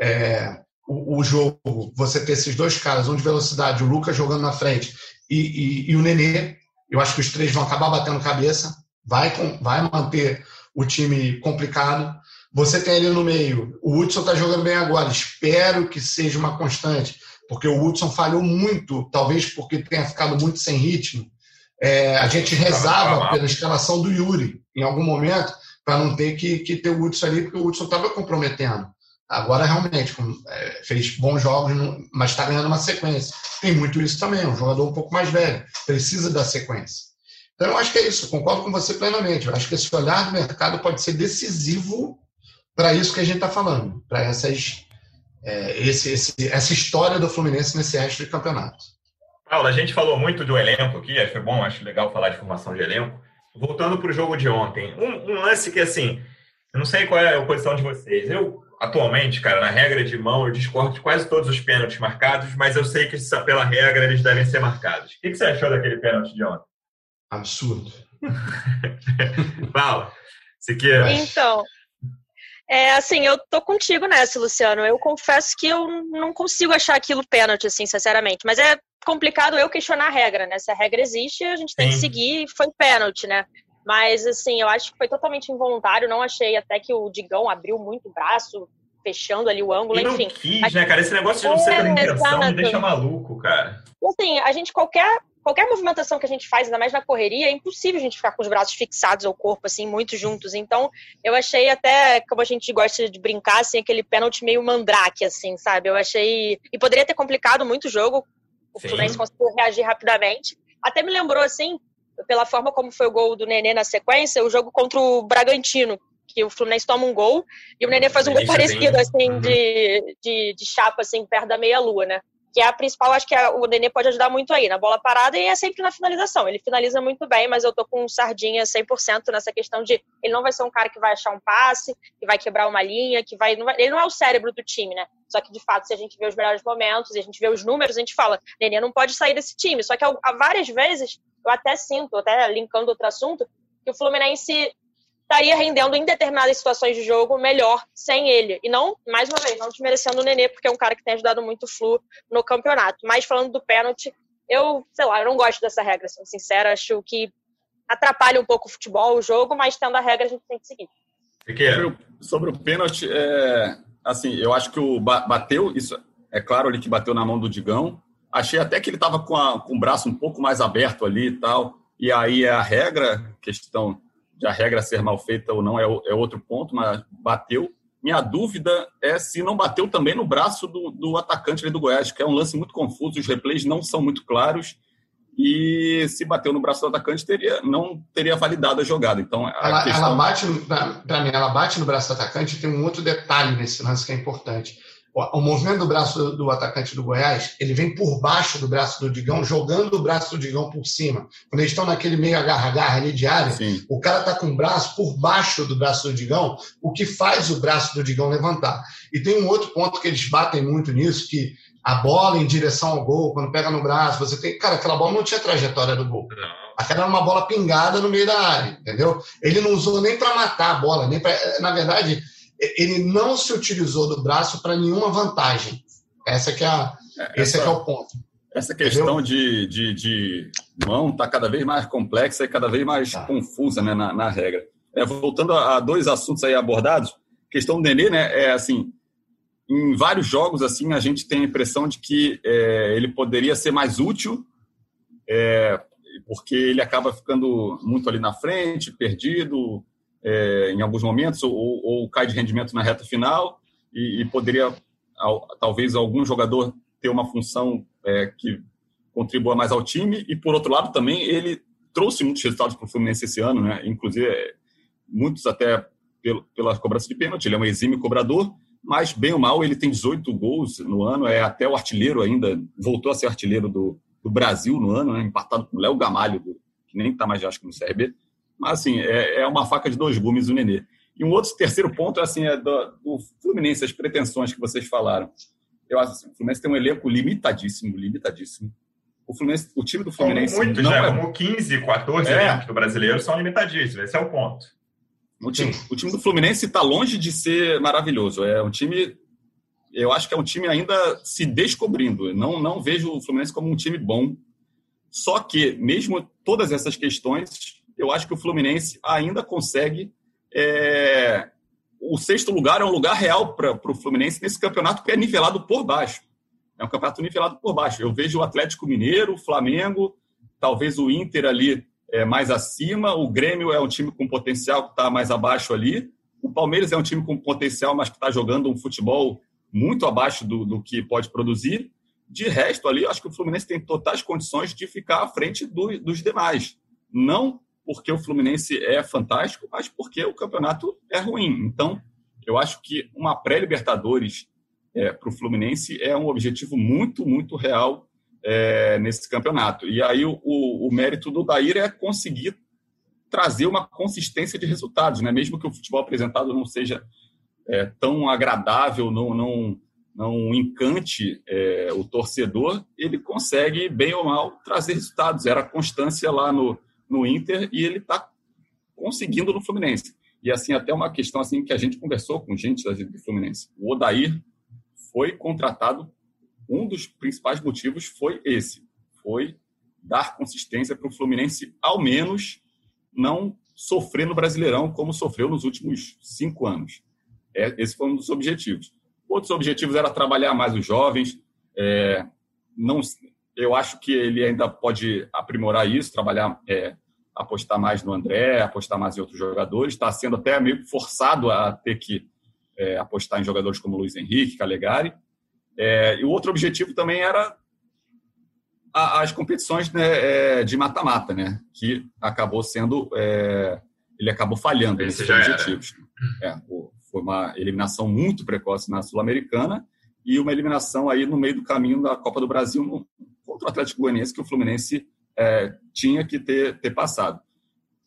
É, o, o, jogo, você ter esses dois caras, um de velocidade, o Lucas jogando na frente e, e, e, o Nenê, eu acho que os três vão acabar batendo cabeça, vai, vai manter o time complicado. Você tem ali no meio, o Hudson está jogando bem agora, espero que seja uma constante, porque o Hudson falhou muito, talvez porque tenha ficado muito sem ritmo. É, a gente rezava pela escalação do Yuri em algum momento, para não ter que, que ter o Hudson ali, porque o Hudson estava comprometendo. Agora, realmente, é, fez bons jogos, mas está ganhando uma sequência. Tem muito isso também, um jogador um pouco mais velho, precisa da sequência. Então, eu acho que é isso, concordo com você plenamente. Eu acho que esse olhar do mercado pode ser decisivo para isso que a gente está falando, para essas, é, esse, esse, essa história do Fluminense nesse resto de campeonato. Paula, a gente falou muito do elenco aqui, foi bom, acho legal falar de formação de elenco. Voltando para o jogo de ontem, um, um, lance que, assim, eu não sei qual é a posição de vocês. Eu, atualmente, cara, na regra de mão, eu discordo de quase todos os pênaltis marcados, mas eu sei que, pela regra, eles devem ser marcados. O que você achou daquele pênalti de ontem? Absurdo. Você quer... Então, é, assim, eu tô contigo nessa, Luciano. Eu confesso que eu não consigo achar aquilo pênalti, assim, sinceramente. Mas é complicado eu questionar a regra, né? Se a regra existe, a gente tem Sim. que seguir. Foi pênalti, né? Mas, assim, eu acho que foi totalmente involuntário. Não achei até que o Digão abriu muito o braço, fechando ali o ângulo, e não enfim. Quis, né, cara? Esse negócio de não ser pela intenção me deixa maluco, cara. E, assim, a gente, qualquer qualquer movimentação que a gente faz, ainda mais na correria, é impossível a gente ficar com os braços fixados ao corpo, assim, muito juntos. Então, eu achei até, como a gente gosta de brincar, assim, aquele pênalti meio mandrake, assim, sabe? Eu achei. E poderia ter complicado muito o jogo. O Fluminense conseguiu reagir rapidamente. Até me lembrou, assim, pela forma como foi o gol do Nenê na sequência, o jogo contra o Bragantino, que o Fluminense toma um gol e o Nenê faz um gol parecido, assim, uhum. de, de, de chapa, assim, perto da meia-lua, né? Que é a principal, acho que é, o Nenê pode ajudar muito aí, na bola parada e é sempre na finalização. Ele finaliza muito bem, mas eu tô com Sardinha 100% nessa questão de ele não vai ser um cara que vai achar um passe, que vai quebrar uma linha, que vai, não vai, ele não é o cérebro do time, né? Só que de fato, se a gente vê os melhores momentos, a gente vê os números, a gente fala, Nenê não pode sair desse time. Só que há várias vezes eu até sinto, até linkando outro assunto, que o Fluminense estaria rendendo em determinadas situações de jogo melhor sem ele. E não, mais uma vez, não desmerecendo o Nenê, porque é um cara que tem ajudado muito o Flu no campeonato. Mas falando do pênalti, eu, sei lá, eu não gosto dessa regra, sendo sincera. Acho que atrapalha um pouco o futebol, o jogo, mas tendo a regra a gente tem que seguir. Sobre o, sobre o pênalti, é, assim, eu acho que o bateu, isso é claro ali que bateu na mão do Digão. Achei até que ele estava com, com o braço um pouco mais aberto ali e tal. E aí é a regra, questão de a regra ser mal feita ou não é, é outro ponto, mas bateu. Minha dúvida é se não bateu também no braço do, do atacante do Goiás, que é um lance muito confuso, os replays não são muito claros. E se bateu no braço do atacante, teria, não teria validado a jogada. Então, a ela, questão... ela bate, para mim, ela bate no braço do atacante. Tem um outro detalhe nesse lance que é importante o movimento do braço do atacante do Goiás, ele vem por baixo do braço do Digão, jogando o braço do Digão por cima. Quando eles estão naquele meio agarra-agarra ali de área, Sim. o cara está com o braço por baixo do braço do Digão, o que faz o braço do Digão levantar. E tem um outro ponto que eles batem muito nisso, que a bola em direção ao gol, quando pega no braço, você tem. Cara, aquela bola não tinha trajetória do gol. Aquela era uma bola pingada no meio da área, entendeu? Ele não usou nem para matar a bola, nem pra... Na verdade ele não se utilizou do braço para nenhuma vantagem. Essa que é, a, é, esse é, é o ponto. Essa questão de, de, de, mão está cada vez mais complexa e cada vez mais tá. confusa né, na, na regra. É, voltando a, a, dois assuntos aí abordados, questão do Nenê, né, é assim, em vários jogos assim a gente tem a impressão de que é, ele poderia ser mais útil, é, porque ele acaba ficando muito ali na frente, perdido, é, em alguns momentos, ou, ou, cai de rendimento na reta final, e, e poderia, ao, talvez, algum jogador ter uma função é, que contribua mais ao time, e por outro lado também ele trouxe muitos resultados para o Fluminense esse ano, né? inclusive é, muitos até pelo, pela cobrança de pênalti, ele é um exímio cobrador, mas bem ou mal ele tem 18 gols no ano, é até o artilheiro ainda, voltou a ser artilheiro do, do Brasil no ano, né? empatado com Léo Gamalho, do, que nem está mais, acho que no CRB, mas, assim, é, é uma faca de dois gumes o Nenê. E um outro terceiro ponto, assim, é do, do Fluminense, as pretensões que vocês falaram. Eu acho assim, o Fluminense tem um elenco limitadíssimo, limitadíssimo. O, Fluminense, o time do Fluminense. Como muitos, não né? É... Como 15, 14 é. elencos do brasileiro são limitadíssimos. Esse é o ponto. O time, o time do Fluminense está longe de ser maravilhoso. É um time. Eu acho que é um time ainda se descobrindo. Não, não vejo o Fluminense como um time bom. Só que, mesmo todas essas questões, eu acho que o Fluminense ainda consegue. É... O sexto lugar é um lugar real para o Fluminense nesse campeonato que é nivelado por baixo. É um campeonato nivelado por baixo. Eu vejo o Atlético Mineiro, o Flamengo, talvez o Inter ali é, mais acima, o Grêmio é um time com potencial que está mais abaixo ali, o Palmeiras é um time com potencial, mas que está jogando um futebol muito abaixo do, do que pode produzir. De resto, ali, acho que o Fluminense tem totais condições de ficar à frente do, dos demais. não porque o Fluminense é fantástico, mas porque o campeonato é ruim. Então, eu acho que uma pré-Libertadores é, para o Fluminense é um objetivo muito, muito real é, nesse campeonato. E aí o, o, mérito do Daír é conseguir trazer uma consistência de resultados, né? mesmo que o futebol apresentado não seja é, tão agradável, não, não, não encante é, o torcedor, ele consegue, bem ou mal, trazer resultados. Era constância lá no, no Inter e ele está conseguindo no Fluminense. E assim, até uma questão assim que a gente conversou com gente do Fluminense. O Odair foi contratado, um dos principais motivos foi esse, foi dar consistência para o Fluminense, ao menos não sofrer no Brasileirão como sofreu nos últimos cinco anos. É, esse foi um dos objetivos. Outros objetivos era trabalhar mais os jovens. É, não, eu acho que ele ainda pode aprimorar isso, trabalhar, é, apostar mais no André, apostar mais em outros jogadores. Está sendo até meio forçado a ter que é, apostar em jogadores como Luiz Henrique, Calegari. É, e o outro objetivo também era a, as competições né, é, de mata-mata, né? Que acabou sendo. É, ele acabou falhando nesses objetivos. É, foi uma eliminação muito precoce na Sul-Americana e uma eliminação aí no meio do caminho da Copa do Brasil contra o Atlético Goianiense que o Fluminense é, tinha que ter, ter passado.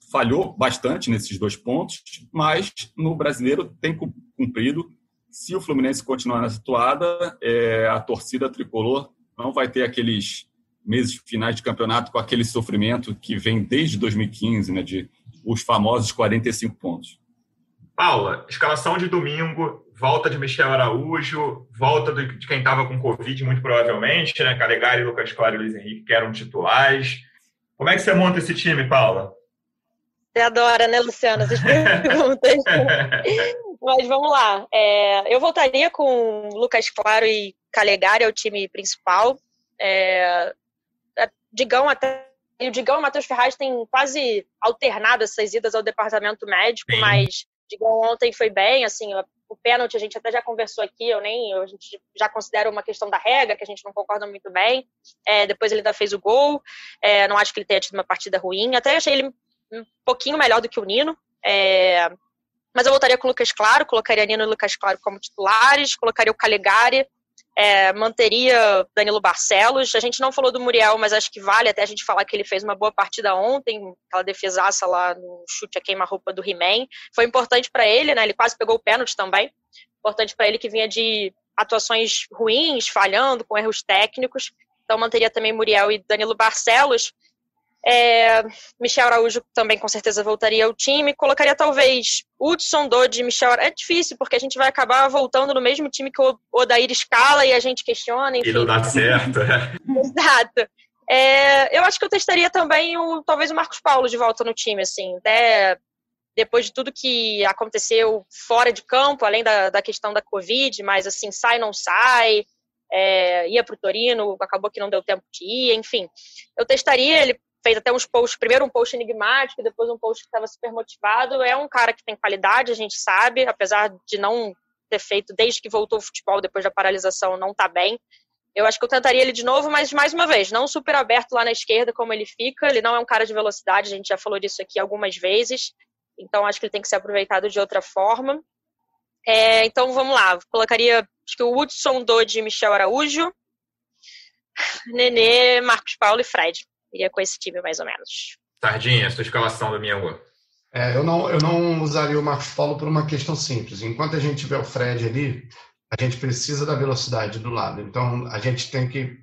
Falhou bastante nesses dois pontos, mas no brasileiro tem cumprido. Se o Fluminense continuar nessa toada, é, a torcida tricolor não vai ter aqueles meses finais de campeonato com aquele sofrimento que vem desde 2015, né, de os famosos 45 pontos. Paula, escalação de domingo, volta de Michel Araújo, volta de quem estava com Covid, muito provavelmente, né? Calegari, Lucas Claro e Luiz Henrique, que eram titulares. Como é que você monta esse time, Paula? Você adora, né, Luciana, essas perguntas. Mas vamos lá. É, eu voltaria com Lucas Claro e Calegari, é o time principal. É, é Digão até. E o Digão e o Matheus Ferraz têm quase alternado essas idas ao departamento médico, Sim. mas Digão ontem foi bem, assim, o pênalti a gente até já conversou aqui, eu nem, a gente já considera uma questão da regra, que a gente não concorda muito bem. É, depois ele ainda fez o gol, é, não acho que ele tenha tido uma partida ruim, até achei ele um pouquinho melhor do que o Nino. É, mas eu voltaria com o Lucas Claro, colocaria Nino e Lucas Claro como titulares, colocaria o Calegari é, manteria Danilo Barcelos. A gente não falou do Muriel, mas acho que vale até a gente falar que ele fez uma boa partida ontem, aquela defesaça lá no chute a queima-roupa do He-Man. Foi importante para ele, né? Ele quase pegou o pênalti também. Importante para ele que vinha de atuações ruins, falhando, com erros técnicos. Então manteria também Muriel e Danilo Barcelos. É, Michel Araújo também com certeza voltaria ao time. Colocaria talvez Hudson, Dodge, Michel É difícil, porque a gente vai acabar voltando no mesmo time que o Odair escala e a gente questiona. Enfim. E não dá certo. É. Exato. É, eu acho que eu testaria também o, talvez o Marcos Paulo de volta no time, assim, até depois de tudo que aconteceu fora de campo, além da, da questão da Covid, mas assim, sai, não sai, é, ia para o Torino, acabou que não deu tempo de ir, enfim. Eu testaria ele fez até uns posts, primeiro um post enigmático, depois um post que estava super motivado. É um cara que tem qualidade, a gente sabe, apesar de não ter feito desde que voltou o futebol depois da paralisação, não está bem. Eu acho que eu tentaria ele de novo, mas mais uma vez, não super aberto lá na esquerda como ele fica. Ele não é um cara de velocidade, a gente já falou disso aqui algumas vezes. Então acho que ele tem que ser aproveitado de outra forma. É, então vamos lá, colocaria acho que o Hudson Dodi Michel Araújo, Nenê, Marcos Paulo e Fred. Iria com esse time, mais ou menos. Sardinha, sua escalação do Miangu. É, eu, não, eu não usaria o Marcos Paulo por uma questão simples. Enquanto a gente tiver o Fred ali, a gente precisa da velocidade do lado. Então, a gente tem que,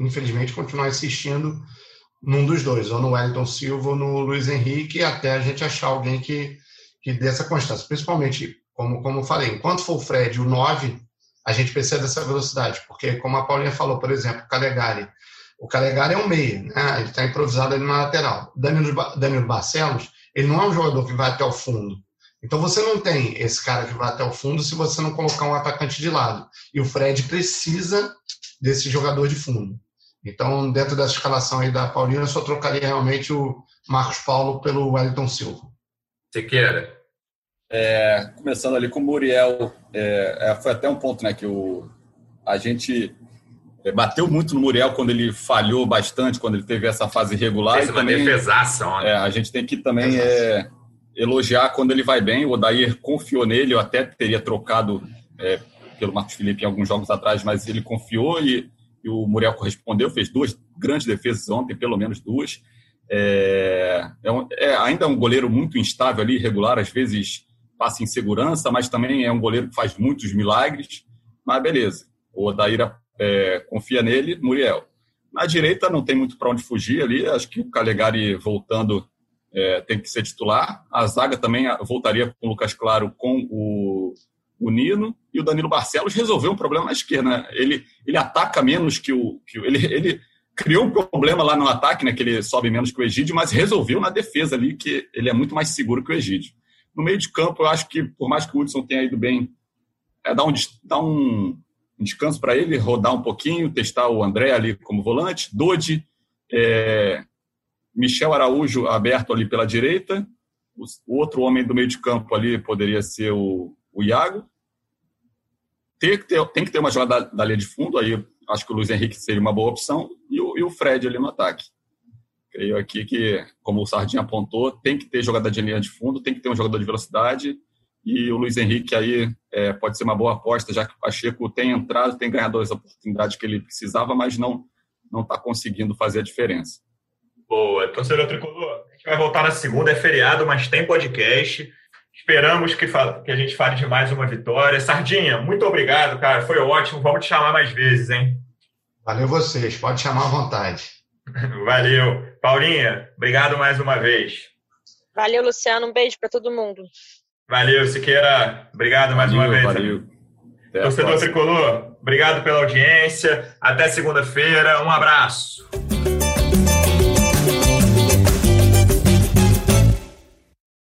infelizmente, continuar insistindo num dos dois, ou no Wellington Silva ou no Luiz Henrique, até a gente achar alguém que, que dê essa constância. Principalmente, como, como eu falei, enquanto for o Fred o 9, a gente precisa dessa velocidade, porque, como a Paulinha falou, por exemplo, o Calegari o Calegari é um meia, né? ele está improvisado ali na lateral. Danilo, Danilo Barcelos, ele não é um jogador que vai até o fundo. Então você não tem esse cara que vai até o fundo se você não colocar um atacante de lado. E o Fred precisa desse jogador de fundo. Então, dentro dessa escalação aí da Paulina, eu só trocaria realmente o Marcos Paulo pelo Wellington Silva. Sequeira. É, começando ali com o Muriel, é, é, foi até um ponto né, que o, a gente bateu muito no Muriel quando ele falhou bastante, quando ele teve essa fase irregular. Fez uma também, defesação. Né? É, a gente tem que também é, elogiar quando ele vai bem. O Odair confiou nele, eu até teria trocado é, pelo Marcos Felipe em alguns jogos atrás, mas ele confiou e, e, o Muriel correspondeu, fez duas grandes defesas ontem, pelo menos duas. É, é, um, é ainda um goleiro muito instável ali, irregular, às vezes passa em segurança, mas também é um goleiro que faz muitos milagres. Mas beleza, o Odair é, confia nele, Muriel. Na direita não tem muito para onde fugir ali, acho que o Calegari voltando é, tem que ser titular. A zaga também voltaria com o Lucas Claro com o, o Nino e o Danilo Barcelos resolveu um problema na esquerda. Né? Ele, ele ataca menos que o. Que ele, ele criou um problema lá no ataque, né, que ele sobe menos que o Egídio, mas resolveu na defesa ali, que ele é muito mais seguro que o Egídio. No meio de campo, eu acho que, por mais que o Hudson tenha ido bem, é dar um, um, um descanso para ele, rodar um pouquinho, testar o André ali como volante, Dodi, é, Michel Araújo aberto ali pela direita, o outro homem do meio de campo ali poderia ser o, o Iago. Tem que, ter, tem que ter uma jogada da, da linha de fundo, aí acho que o Luiz Henrique seria uma boa opção, e o, e o Fred ali no ataque. Creio aqui que, como o Sardinha apontou, tem que ter jogada de linha de fundo, tem que ter um jogador de velocidade, e o Luiz Henrique aí é, pode ser uma boa aposta, já que o Pacheco tem entrado, tem ganhado as oportunidades que ele precisava, mas não não está conseguindo fazer a diferença. Boa, torcedor tricolor. A gente vai voltar na segunda, é feriado, mas tem podcast. Esperamos que, que a gente fale de mais uma vitória. Sardinha, muito obrigado, cara. Foi ótimo. Vamos te chamar mais vezes, hein? Valeu vocês. Pode chamar à vontade. Valeu. Paulinha, obrigado mais uma vez. Valeu, Luciano. Um beijo para todo mundo. Valeu, Siqueira. Obrigado mais valeu, uma vez. Valeu. Torcedor Tricolor, obrigado pela audiência. Até segunda-feira. Um abraço.